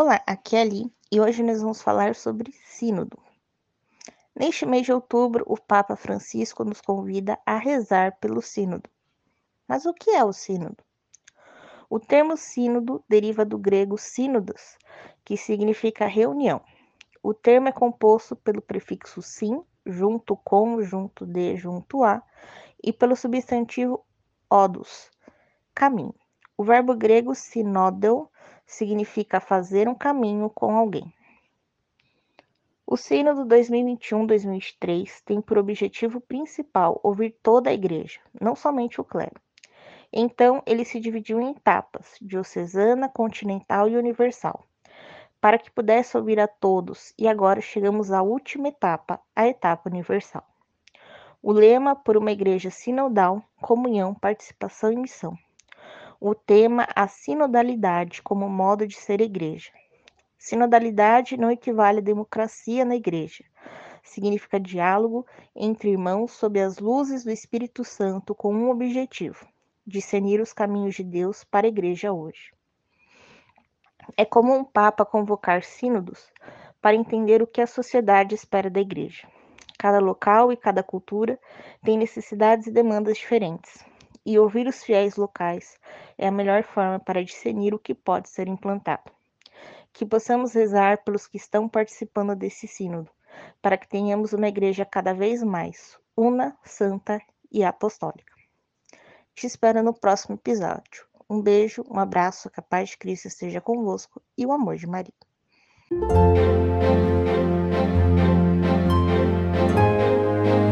Olá, aqui é Ali e hoje nós vamos falar sobre Sínodo. Neste mês de outubro, o Papa Francisco nos convida a rezar pelo Sínodo. Mas o que é o Sínodo? O termo Sínodo deriva do grego sínodos, que significa reunião. O termo é composto pelo prefixo sim, junto com, junto de, junto a, e pelo substantivo odos, caminho. O verbo grego sinodel significa fazer um caminho com alguém. O Sínodo 2021-2023 tem por objetivo principal ouvir toda a Igreja, não somente o clero. Então, ele se dividiu em etapas, diocesana, continental e universal, para que pudesse ouvir a todos, e agora chegamos à última etapa, a etapa universal. O lema por uma igreja sinodal, comunhão, participação e missão o tema a sinodalidade como modo de ser igreja. Sinodalidade não equivale a democracia na igreja. Significa diálogo entre irmãos sob as luzes do Espírito Santo com um objetivo: discernir os caminhos de Deus para a igreja hoje. É como um papa convocar sínodos para entender o que a sociedade espera da igreja. Cada local e cada cultura tem necessidades e demandas diferentes e ouvir os fiéis locais é a melhor forma para discernir o que pode ser implantado. Que possamos rezar pelos que estão participando desse sínodo, para que tenhamos uma igreja cada vez mais una, santa e apostólica. Te espero no próximo episódio. Um beijo, um abraço, que a paz de Cristo esteja convosco e o amor de Maria.